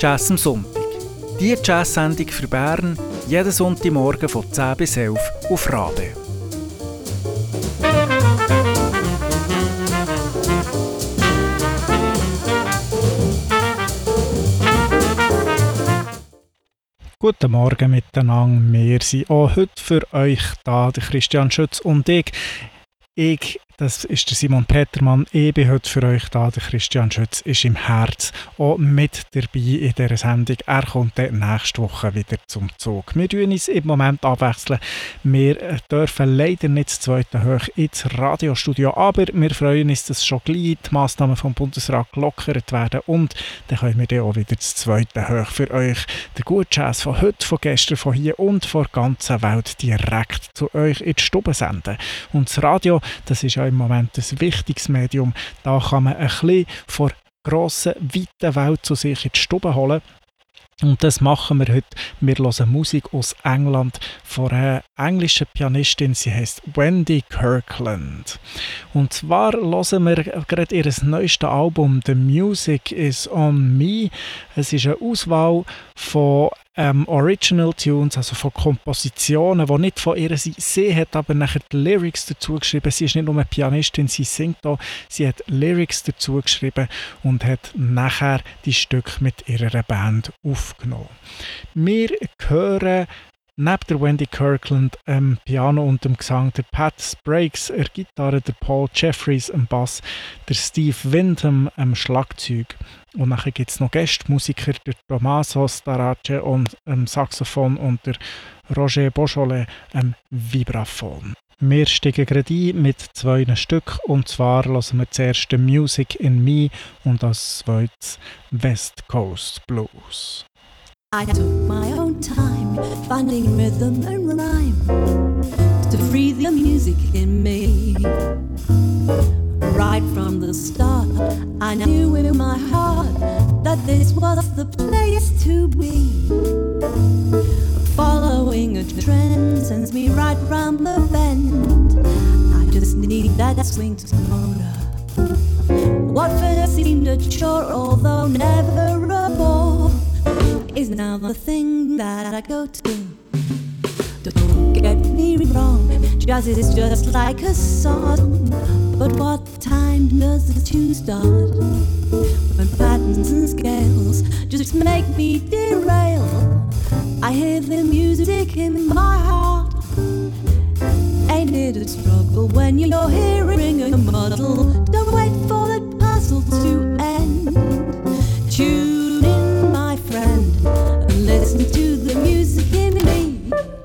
Jazz am Sonntag. Die Jazz-Sendung für Bern jeden Sonntagmorgen von 10 bis 11 auf Rabe. Guten Morgen miteinander. Wir sind auch heute für euch da, der Christian Schütz und ich. Ich das ist der Simon Petermann. Bin heute für euch da. Der Christian Schütz ist im Herz auch mit dabei in dieser Sendung. Er kommt dann nächste Woche wieder zum Zug. Wir tun uns im Moment abwechseln. Wir dürfen leider nicht das zweite Hoch ins Radiostudio, aber wir freuen uns, dass schon gleich die Massnahmen vom Bundesrat gelockert werden und dann können wir dann auch wieder das zweite Hoch für euch, der gute Jazz von heute, von gestern, von hier und von der ganzen Welt direkt zu euch in die Stube senden. Und das Radio, das ist ja im Moment ein wichtiges Medium. Da kann man ein bisschen von grossen, weiten Welt zu sich in die Stube holen. Und das machen wir heute. Wir hören Musik aus England von einer englischen Pianistin. Sie heißt Wendy Kirkland. Und zwar hören wir gerade ihr neuestes Album The Music is on Me. Es ist eine Auswahl von ähm, Original Tunes, also von Kompositionen, die nicht von ihr sie, sie hat aber nachher die Lyrics dazu geschrieben. Sie ist nicht nur eine Pianistin, sie singt auch, sie hat Lyrics dazu geschrieben und hat nachher die Stücke mit ihrer Band aufgenommen. Wir hören Neben der Wendy Kirkland am Piano und dem Gesang der Pat Spragues, der Gitarre der Paul Jeffries am Bass, der Steve Windham am Schlagzeug. Und nachher gibt es noch Gästmusiker, der Tommaso Starace und am Saxophon und der Roger Beaujolais am Vibraphon. Wir steigen gerade ein mit zwei Stück und zwar lassen wir zuerst Music in Me und als zweites West Coast Blues. I took my own time finding rhythm and rhyme to free the music in me. Right from the start, I knew in my heart that this was the place to be. Following a trend sends me right round the bend. I just need that swing to motor. What first seemed a chore, although never is now the thing that I go to. do. Don't get me wrong, jazz is just like a song. But what time does the tune start? When patterns and scales just make me derail. I hear the music in my heart. Ain't it a struggle when you're hearing a muddle? Don't wait for the puzzle to end. Choose listen to the music in me.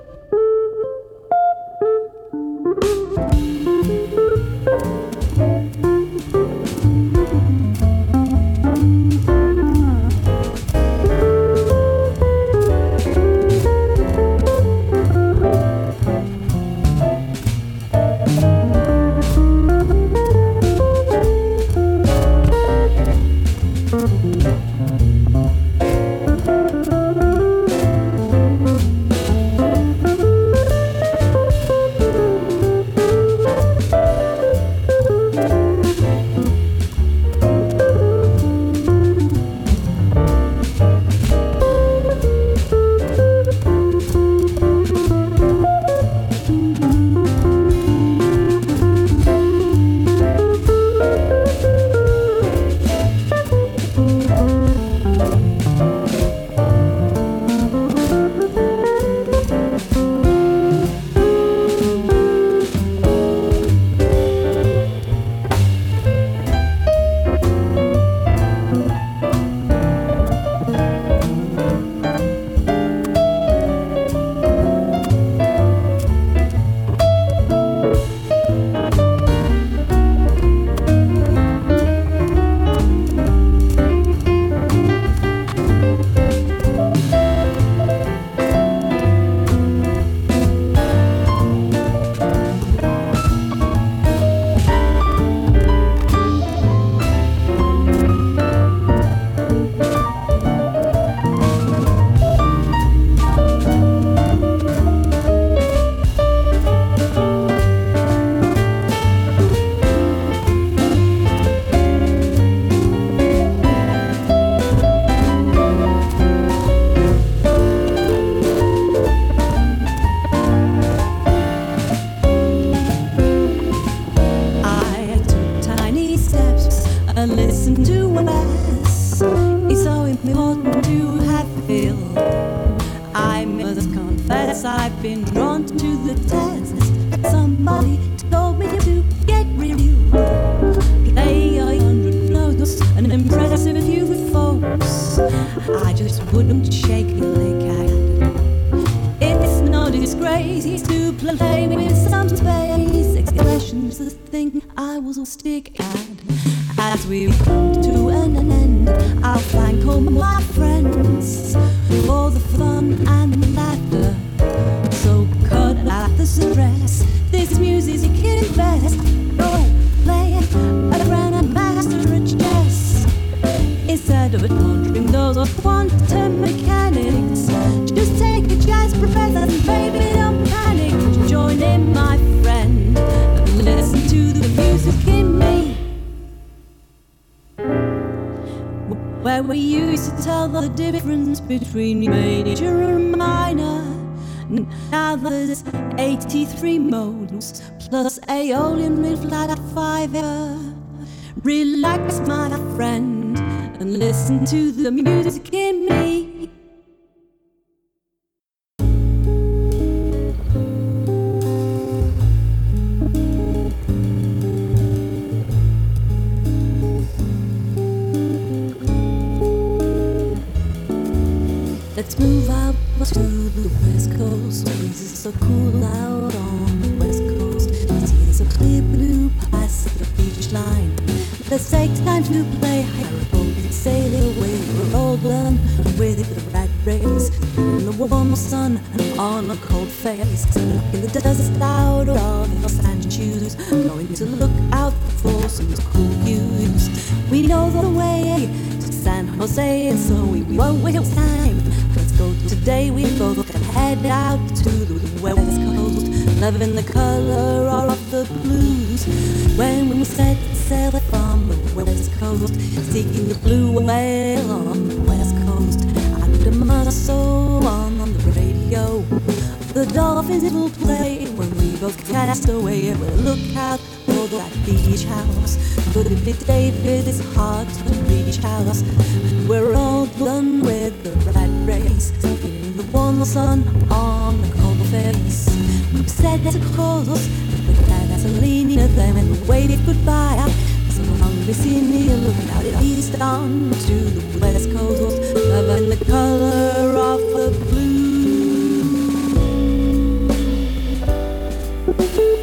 Been drawn to the test. Somebody told me to get real. Play a hundred notes and impress a few folks. I just wouldn't shake a leg It's no disgrace to play with some space. Expressions the thing I will stick at. As we between major and minor. Now there's 83 modes plus Aeolian with flat fiver. Relax, my friend, and listen to the music in me. Of your sand shoes. Going to look out for some cool views. We know the way to San Jose, so we won't waste time. Let's go today, we both can head out to the west coast. Loving the color of the blues. When we set sail from the west coast, seeking the blue whale on the west coast. I put a muscle on, on the radio. The dolphins will play cast away. And we'll look out for that beach house. Could it be David? heart to the beach house. We're all done with the rat race. In the warm sun on the cold face. We've said there's a cause, but that gasoline in them and we waited goodbye. So long we see me looking out at east on to the west coast, loving the color of the blue. thank you.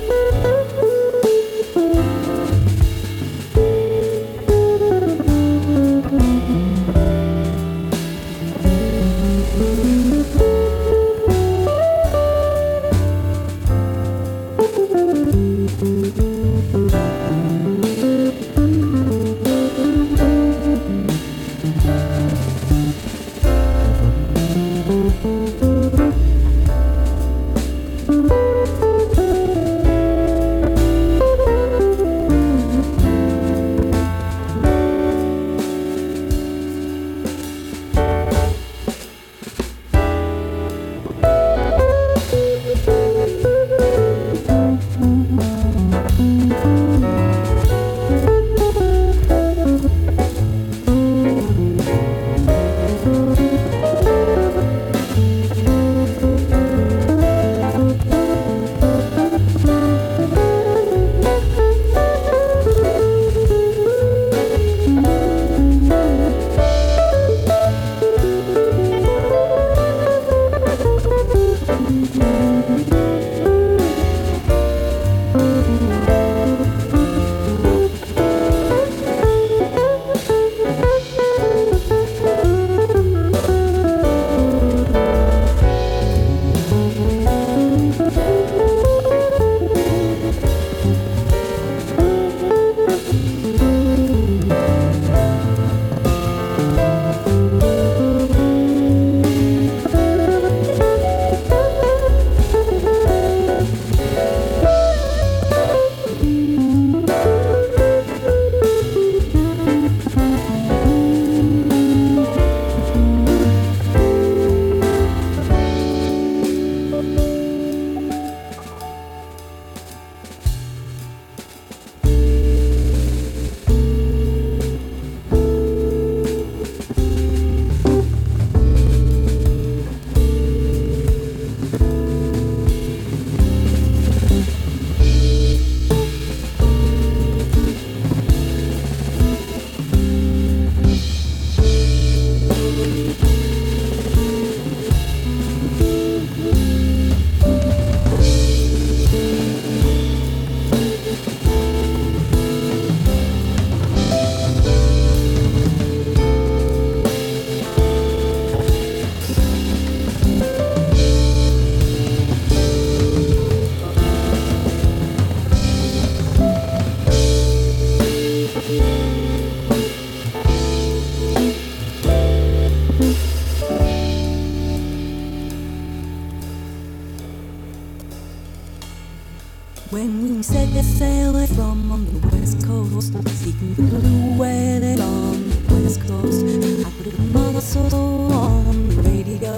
Set their sail from on the west coast, seeking the blue whale on the west coast. I put a soul on the radio.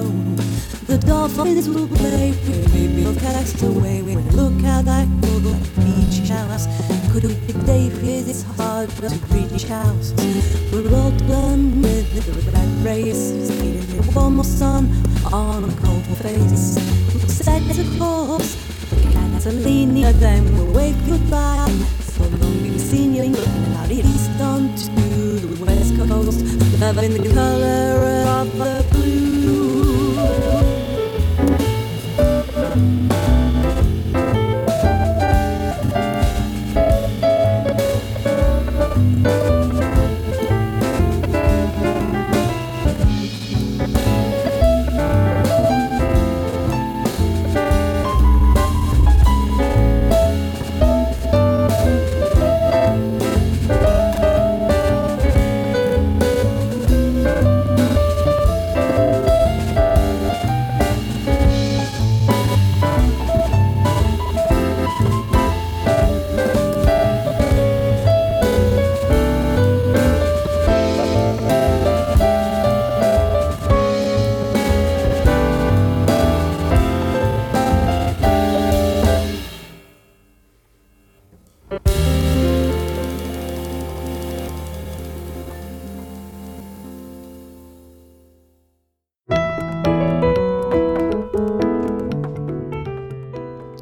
The dolphins will play, maybe a cast away. I look out that little beach house, could we be David? It's hard to reach house.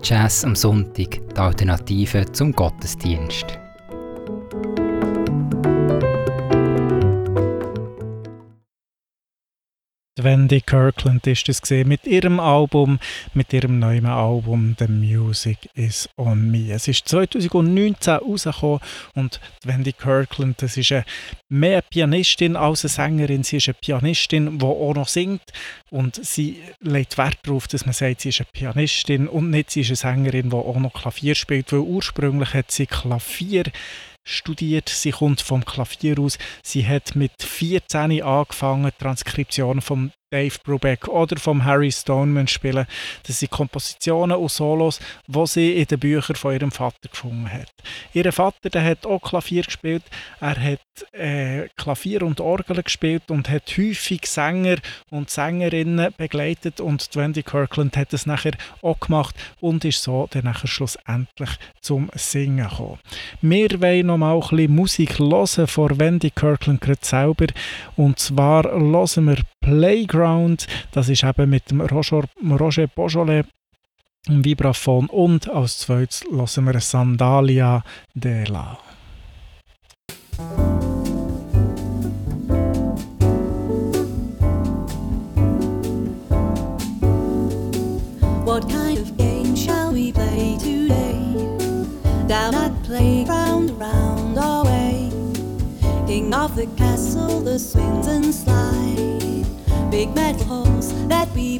Jazz am Sonntag, die Alternative zum Gottesdienst. Wendy Kirkland ist das gesehen mit ihrem Album, mit ihrem neuen Album The Music is on Me. Es ist 2019 rausgekommen und Wendy Kirkland, das ist mehr Pianistin als eine Sängerin. Sie ist eine Pianistin, die auch noch singt und sie legt Wert darauf, dass man sagt, sie ist eine Pianistin und nicht sie ist eine Sängerin, die auch noch Klavier spielt, weil ursprünglich hat sie Klavier studiert. Sie kommt vom Klavier aus. Sie hat mit 14 angefangen, Transkriptionen vom Dave Brubeck oder vom Harry Stoneman spielen. Das sind Kompositionen und Solos, die sie in den Büchern von ihrem Vater gefunden hat. Ihr Vater der hat auch Klavier gespielt. Er hat äh, Klavier und Orgel gespielt und hat häufig Sänger und Sängerinnen begleitet und Wendy Kirkland hat es nachher auch gemacht und ist so dann nachher schlussendlich zum Singen gekommen. Wir wollen noch mal ein bisschen Musik hören von Wendy Kirkland gerade selber und zwar hören wir Playground. Das ist eben mit dem Roger, Roger Beaujolais im Vibraphon und als zweites hören wir Sandalia de la. What kind of game shall we play today? Down at playground, round our way. King of the castle, the swings and slide. Big metal horse that we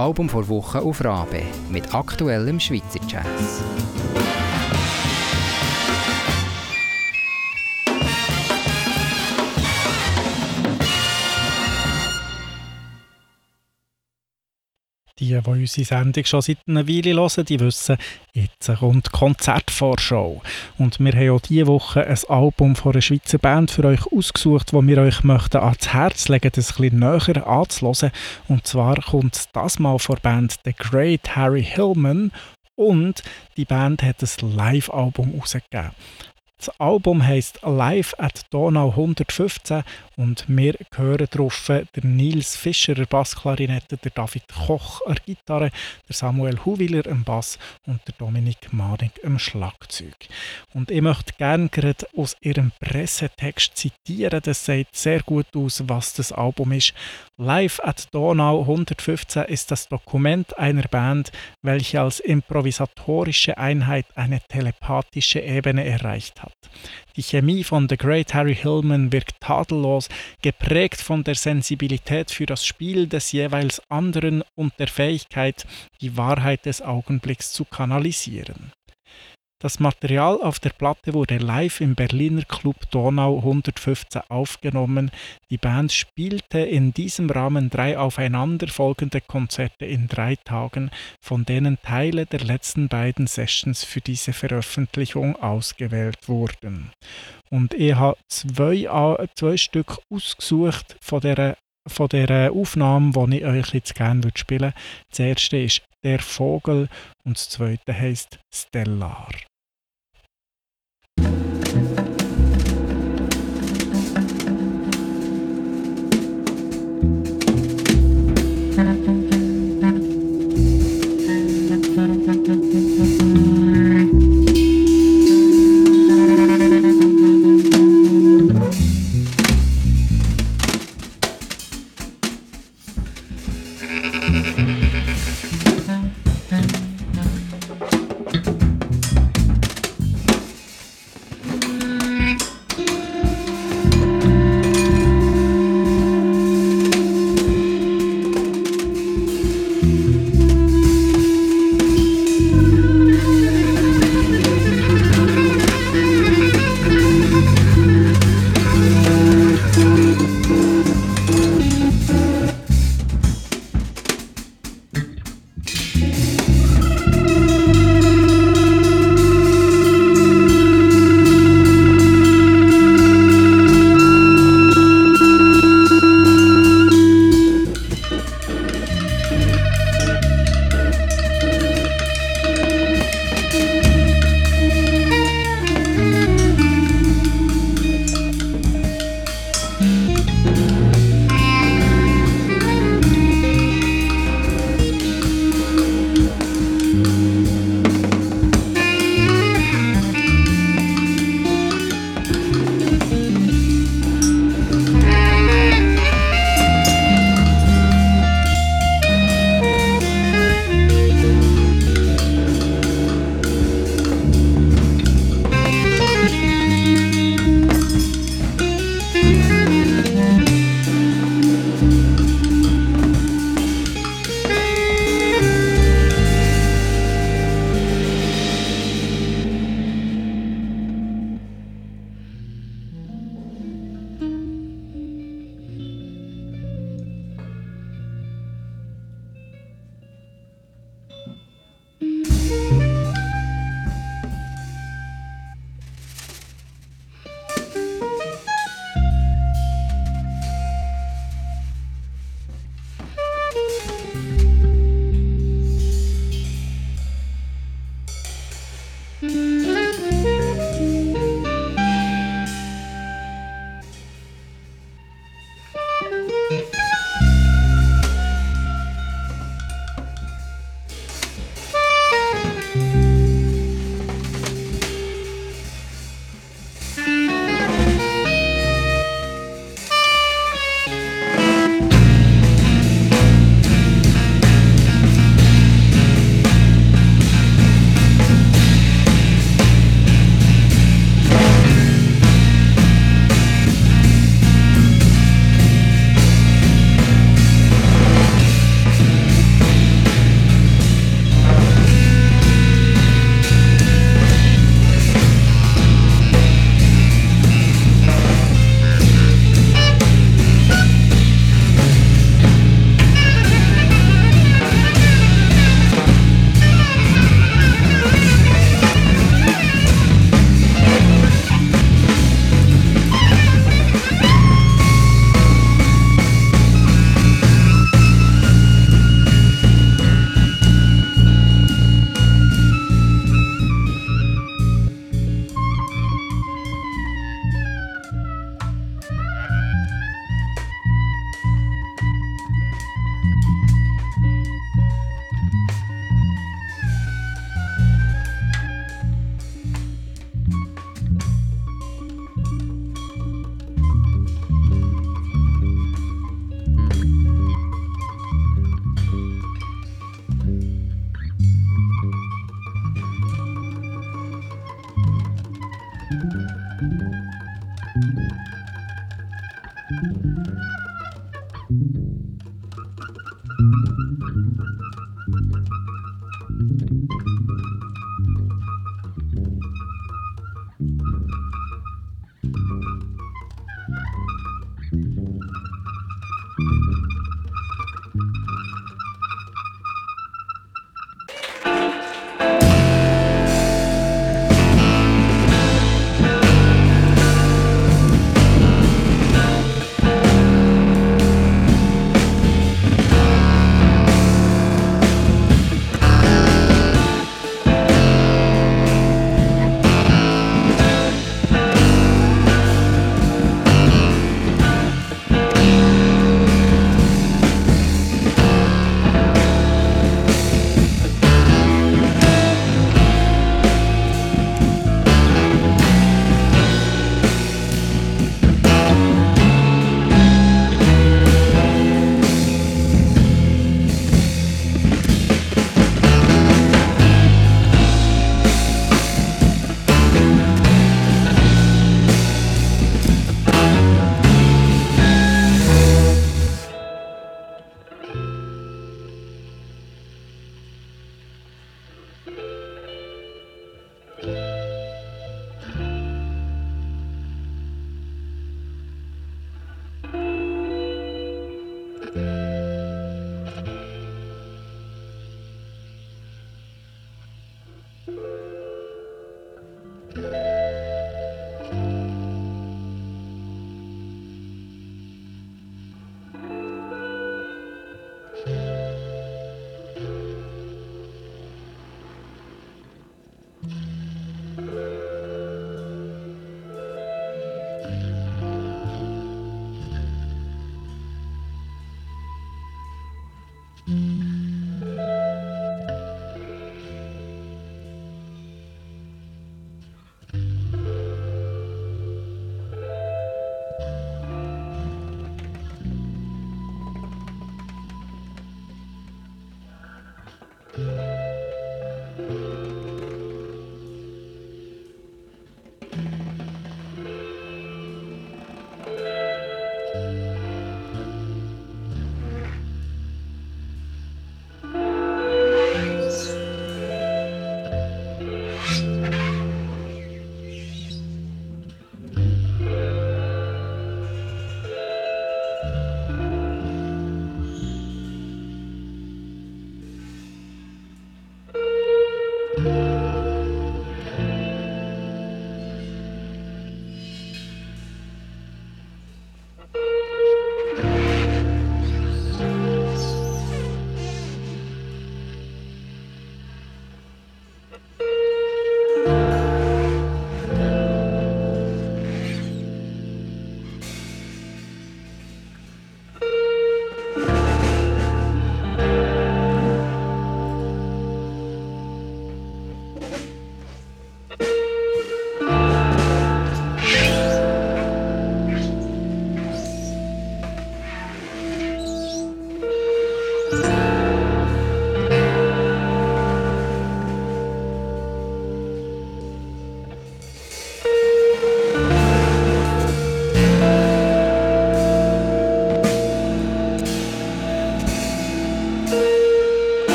Album vor Woche auf Rabe mit aktuellem Schweizer Jazz. Die, die unsere Sendung schon seit einer Weile hören, die wissen, jetzt kommt Konzertvorschau. Und wir haben auch diese Woche ein Album von einer Schweizer Band für euch ausgesucht, das wir euch möchten ans Herz legen, das ein bisschen näher anzuhören. Und zwar kommt das mal von der Band The Great Harry Hillman und die Band hat ein Live-Album herausgegeben. Das Album heißt Live at Donau 115 und wir hören darauf der Nils Fischer der Bassklarinette, der David Koch an Gitarre, der Samuel Huwiler am Bass und der Dominik Manig am Schlagzeug. Und ich möchte gerne gerade aus ihrem Pressetext zitieren, das sagt sehr gut aus, was das Album ist. Live at Donau 115 ist das Dokument einer Band, welche als improvisatorische Einheit eine telepathische Ebene erreicht hat. Die Chemie von The Great Harry Hillman wirkt tadellos, geprägt von der Sensibilität für das Spiel des jeweils anderen und der Fähigkeit, die Wahrheit des Augenblicks zu kanalisieren. Das Material auf der Platte wurde live im Berliner Club Donau 115 aufgenommen. Die Band spielte in diesem Rahmen drei aufeinanderfolgende Konzerte in drei Tagen, von denen Teile der letzten beiden Sessions für diese Veröffentlichung ausgewählt wurden. Und ich habe zwei, zwei Stück ausgesucht von der von der Aufnahme, die ich euch jetzt gerne spielen würde. Das erste ist Der Vogel und das zweite heißt Stellar.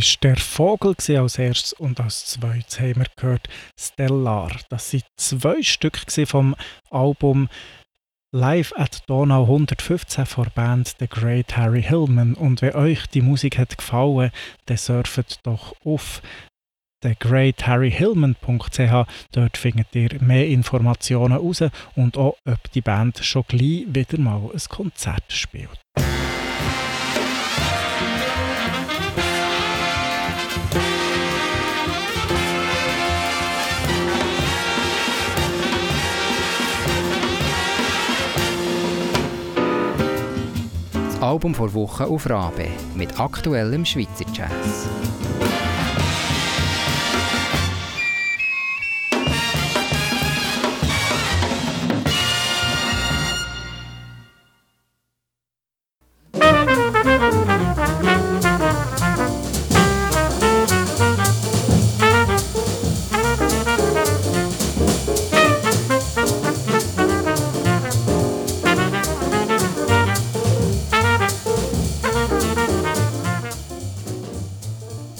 Ist der Vogel als erstes und als zweites haben wir gehört Stellar. Das sind zwei Stück vom Album Live at Donau 115 von der Band The Great Harry Hillman. Und wenn euch die Musik hat gefallen, dann surft doch auf thegreatharryhillman.ch. Dort findet ihr mehr Informationen raus und auch, ob die Band schon gleich wieder mal ein Konzert spielt. Album vor Woche auf Rabe mit aktuellem Schweizer Jazz.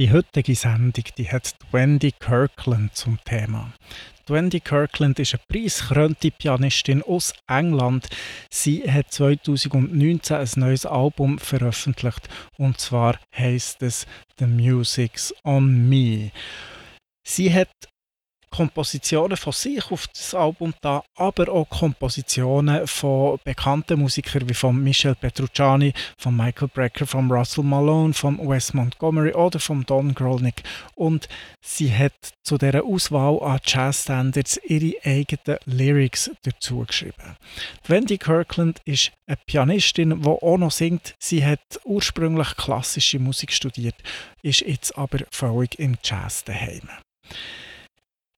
Die heutige Sendung die hat Wendy Kirkland zum Thema. Wendy Kirkland ist eine preisgekrönte Pianistin aus England. Sie hat 2019 ein neues Album veröffentlicht und zwar heißt es The Music's on Me. Sie hat Kompositionen von sich auf das Album da, aber auch Kompositionen von bekannten Musikern wie von Michel Petrucciani, von Michael Brecker, von Russell Malone, von Wes Montgomery oder von Don Grolnick. Und sie hat zu dieser Auswahl an Jazzstandards ihre eigenen Lyrics dazu geschrieben. Wendy Kirkland ist eine Pianistin, die auch noch singt. Sie hat ursprünglich klassische Musik studiert, ist jetzt aber völlig im Jazz daheim.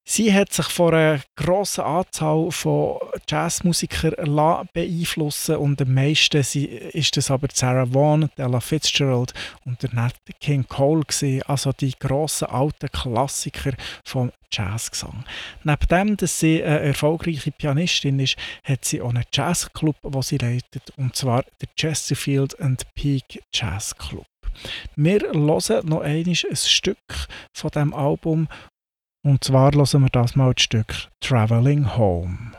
Sie hat sich von einer grossen Anzahl von Jazzmusikern beeinflussen und am meisten ist das aber Sarah Vaughan, Ella Fitzgerald und der Nat King Cole gewesen, also die grossen alten Klassiker vom Jazzgesang. Neben dem, dass sie eine erfolgreiche Pianistin ist, hat sie auch einen Jazzclub, den sie leitet, und zwar der Chesterfield and Peak Jazz Club. Wir hören noch einmal ein Stück von dem Album und zwar hören wir das mal das Stück Traveling Home.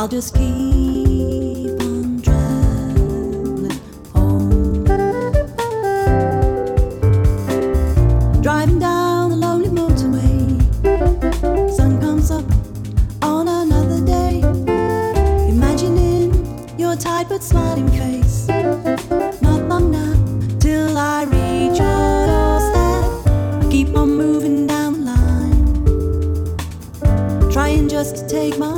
I'll just keep on traveling home. Driving down the lonely motorway, sun comes up on another day. Imagining your tired but smiling face. Not long now till I reach your doorstep. I keep on moving down the line, trying just to take my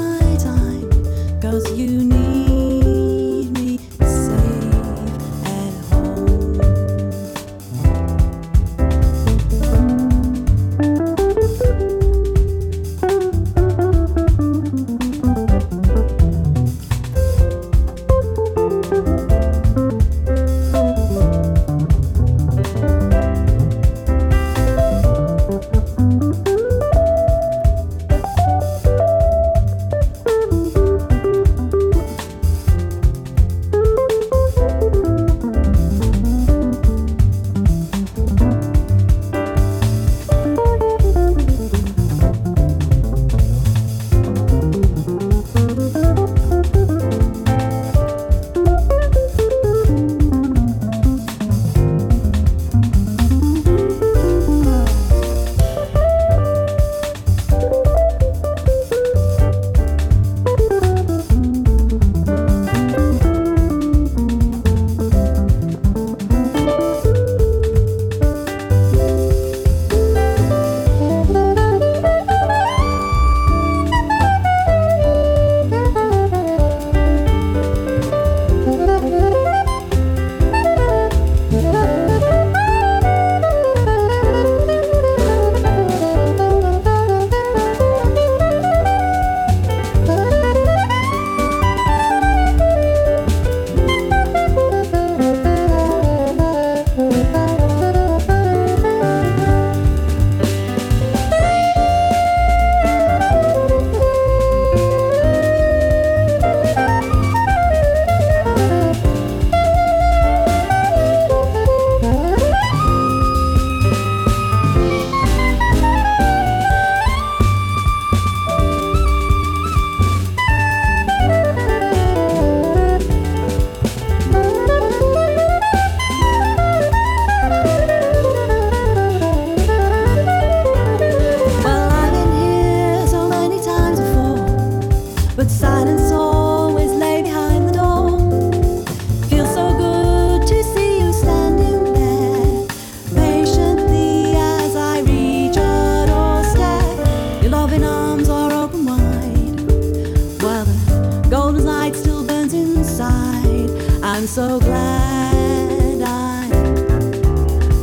I'm so glad I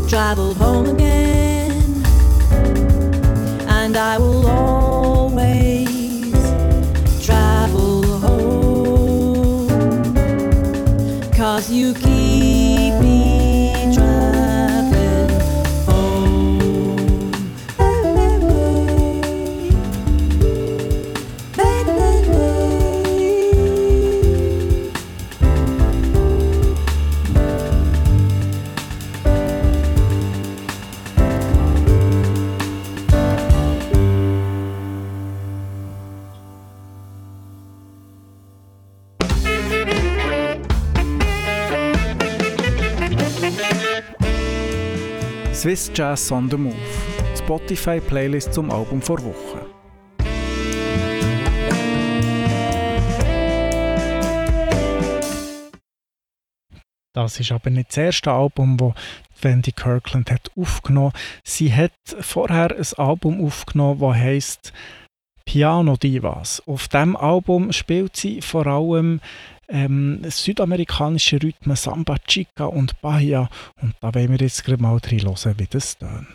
traveled home again, and I will always Jazz on the Move. Spotify Playlist zum Album vor Woche. Das ist aber nicht das erste Album, das Wendy Kirkland hat aufgenommen. Sie hat vorher ein Album aufgenommen, das heißt Piano Divas. Auf dem Album spielt sie vor allem ähm, südamerikanische Rhythmen Samba, Chica und Bahia. Und da wollen wir jetzt gerade mal reinhören, wie das tönt.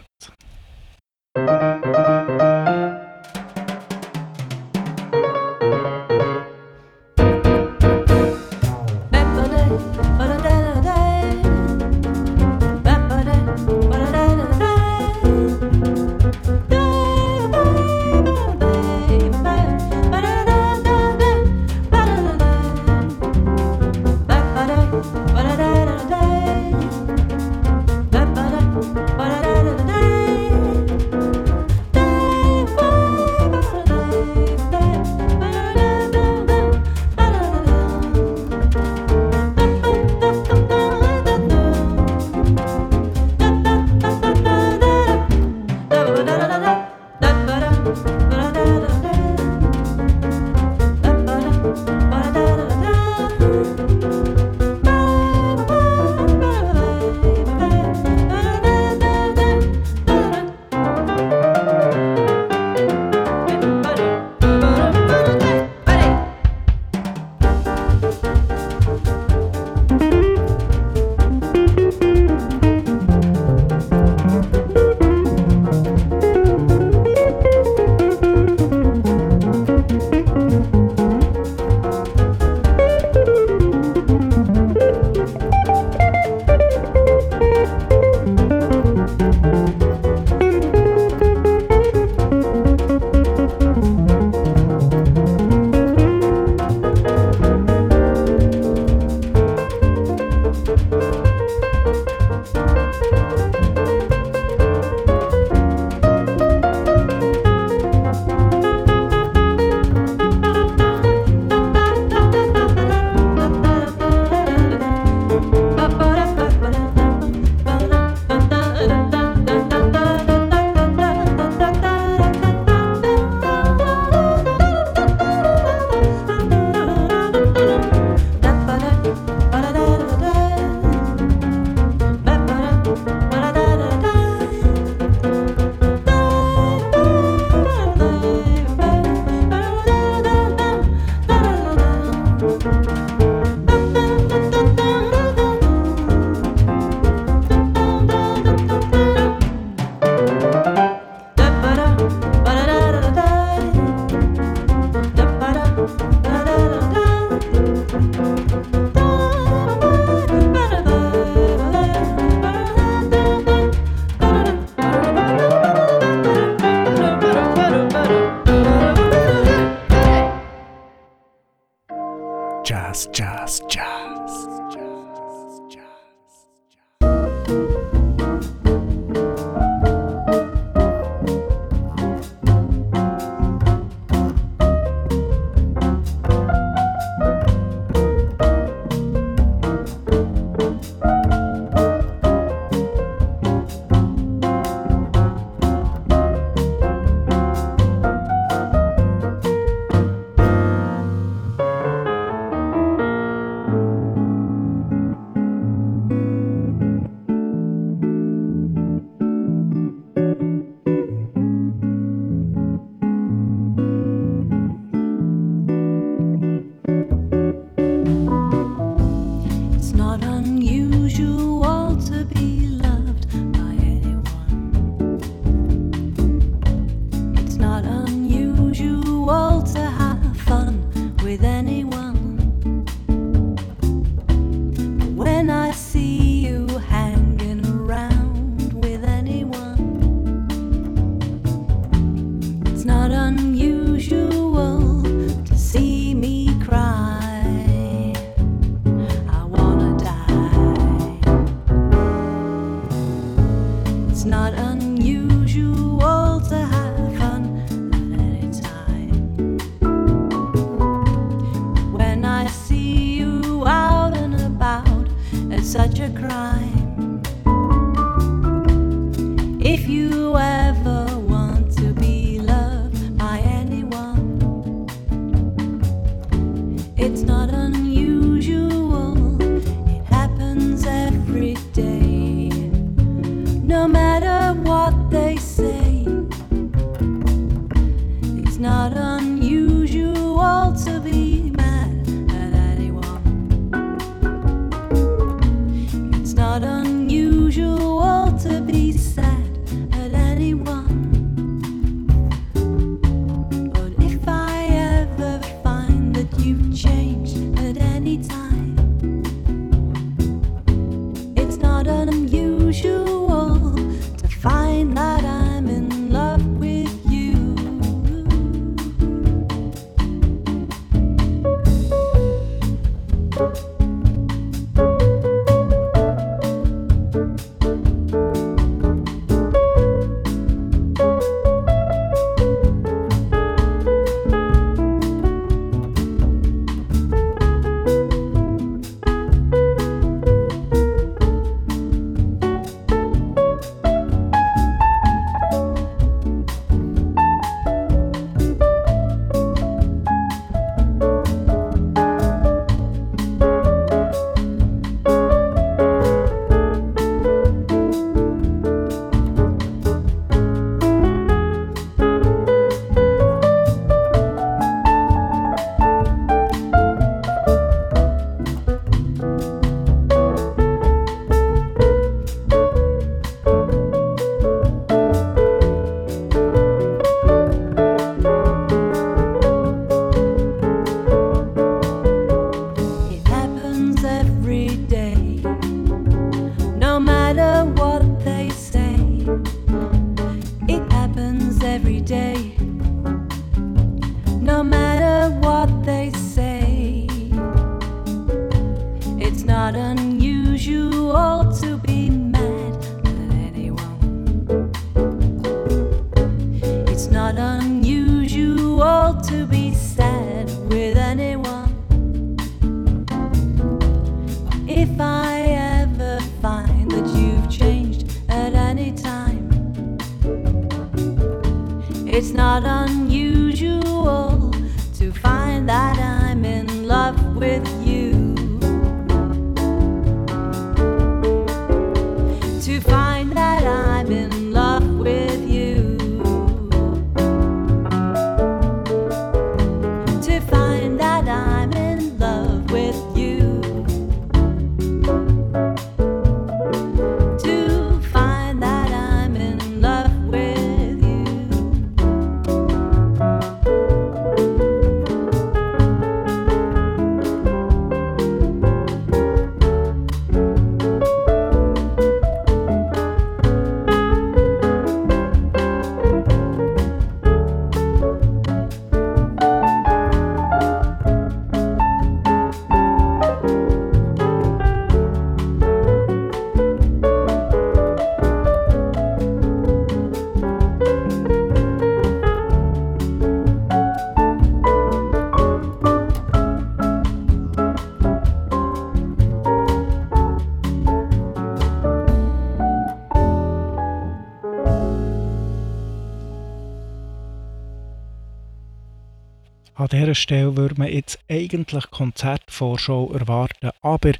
dieser Stelle würde man jetzt eigentlich Konzertvorschau erwarten, aber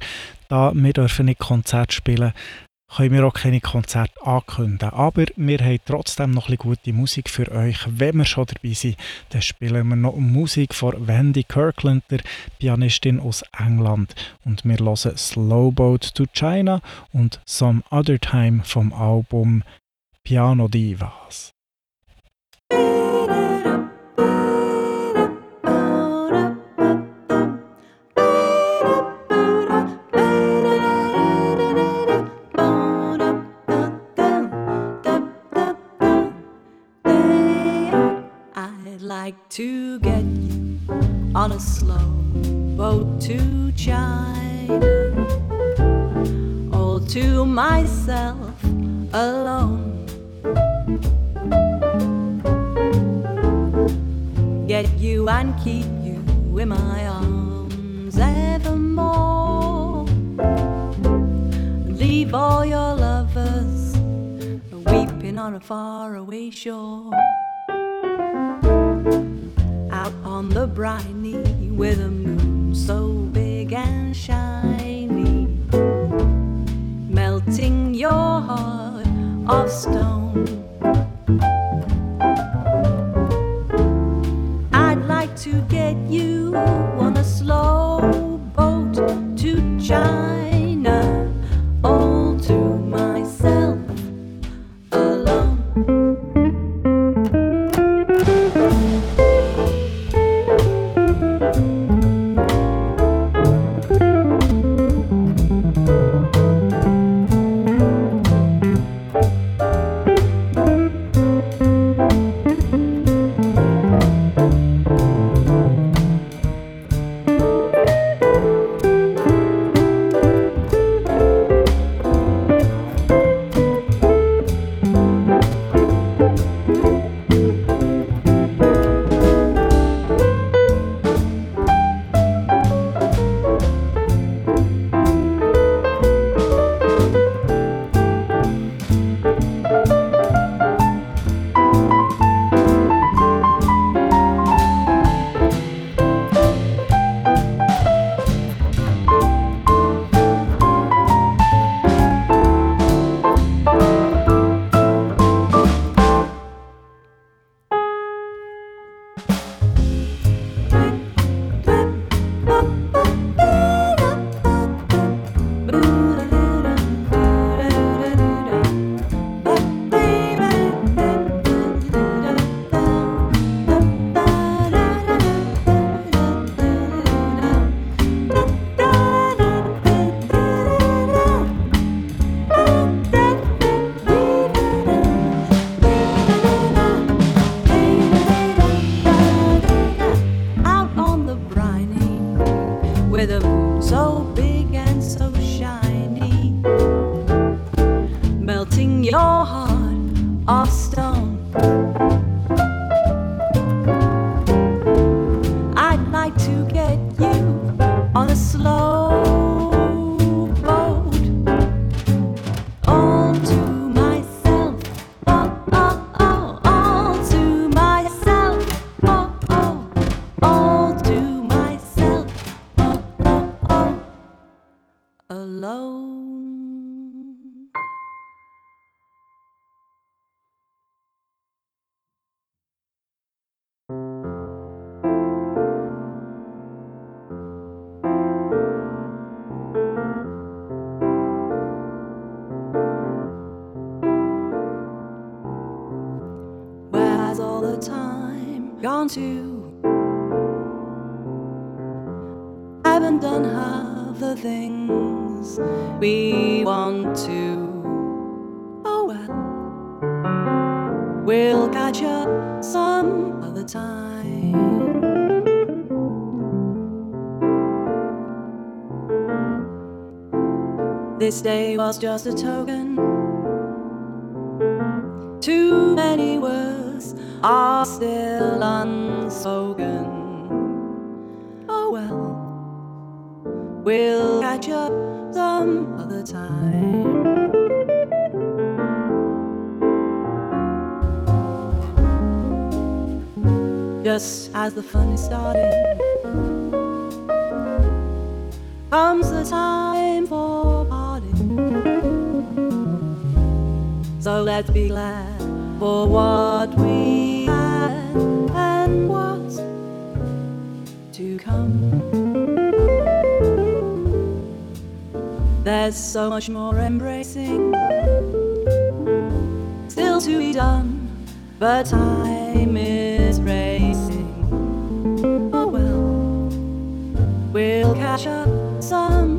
da wir dürfen nicht Konzert spielen, können wir auch keine Konzerte ankündigen. Aber wir haben trotzdem noch ein gute Musik für euch. Wenn wir schon dabei sind, dann spielen wir noch Musik von Wendy Kirkland, der Pianistin aus England. Und wir hören Slowboat to China und Some Other Time vom Album Piano Divas. Like to get you on a slow boat to China, all to myself alone. Get you and keep you in my arms evermore. Leave all your lovers weeping on a faraway shore. Out on the briny with a moon so big and shiny, melting your heart of stone. Was just a token. Too many words are still unspoken. Oh well, we'll catch up some other time. Just as the fun is starting, comes the time for So let's be glad for what we had and what's to come. There's so much more embracing still to be done, but time is racing. Oh well, we'll catch up some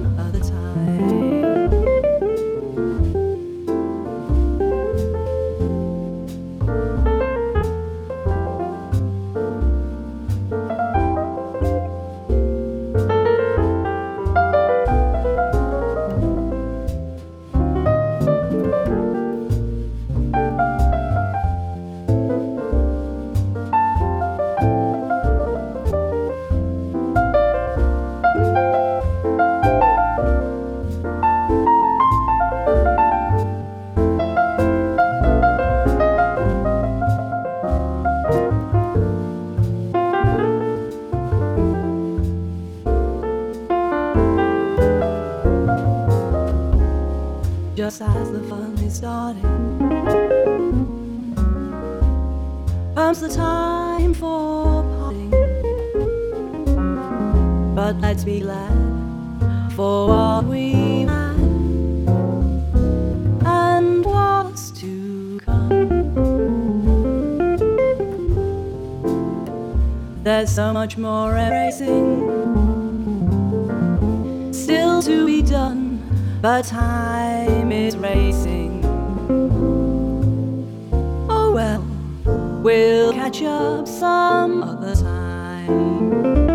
catch up some other time.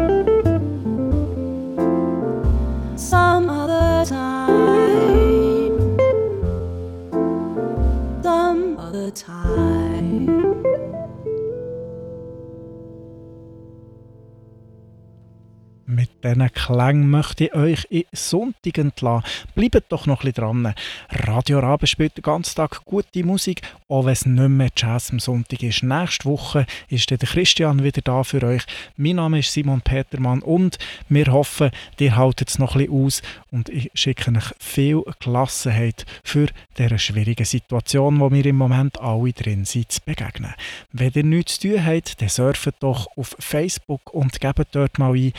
Diesen Klängen möchte ich euch in Sonntag entlassen. Bleibt doch noch ein bisschen dran. Radio Rabe spielt den ganzen Tag gute Musik, auch wenn es nicht mehr Jazz am Sonntag ist. Nächste Woche ist der Christian wieder da für euch. Mein Name ist Simon Petermann und wir hoffen, ihr haltet es noch ein bisschen aus und ich schicke euch viel Gelassenheit für diese schwierige Situation, wo wir im Moment alle drin sind, zu begegnen. Wenn ihr nichts zu tun habt, dann surft doch auf Facebook und gebt dort mal ein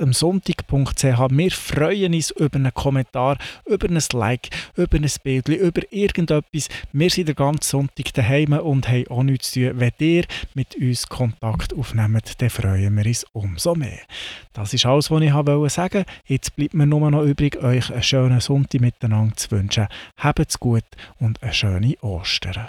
jazzamsonntag.ch. Wir freuen uns über einen Kommentar, über ein Like, über ein Bild, über irgendetwas. Wir sind den ganzen Sonntag daheim und haben auch nichts zu tun. Wenn ihr mit uns Kontakt aufnehmt, dann freuen wir uns umso mehr. Das ist alles, was ich wollte sagen. Jetzt bleibt mir nur noch übrig, euch einen schönen Sonntag miteinander zu wünschen. Habt's gut und eine schöne Ostern.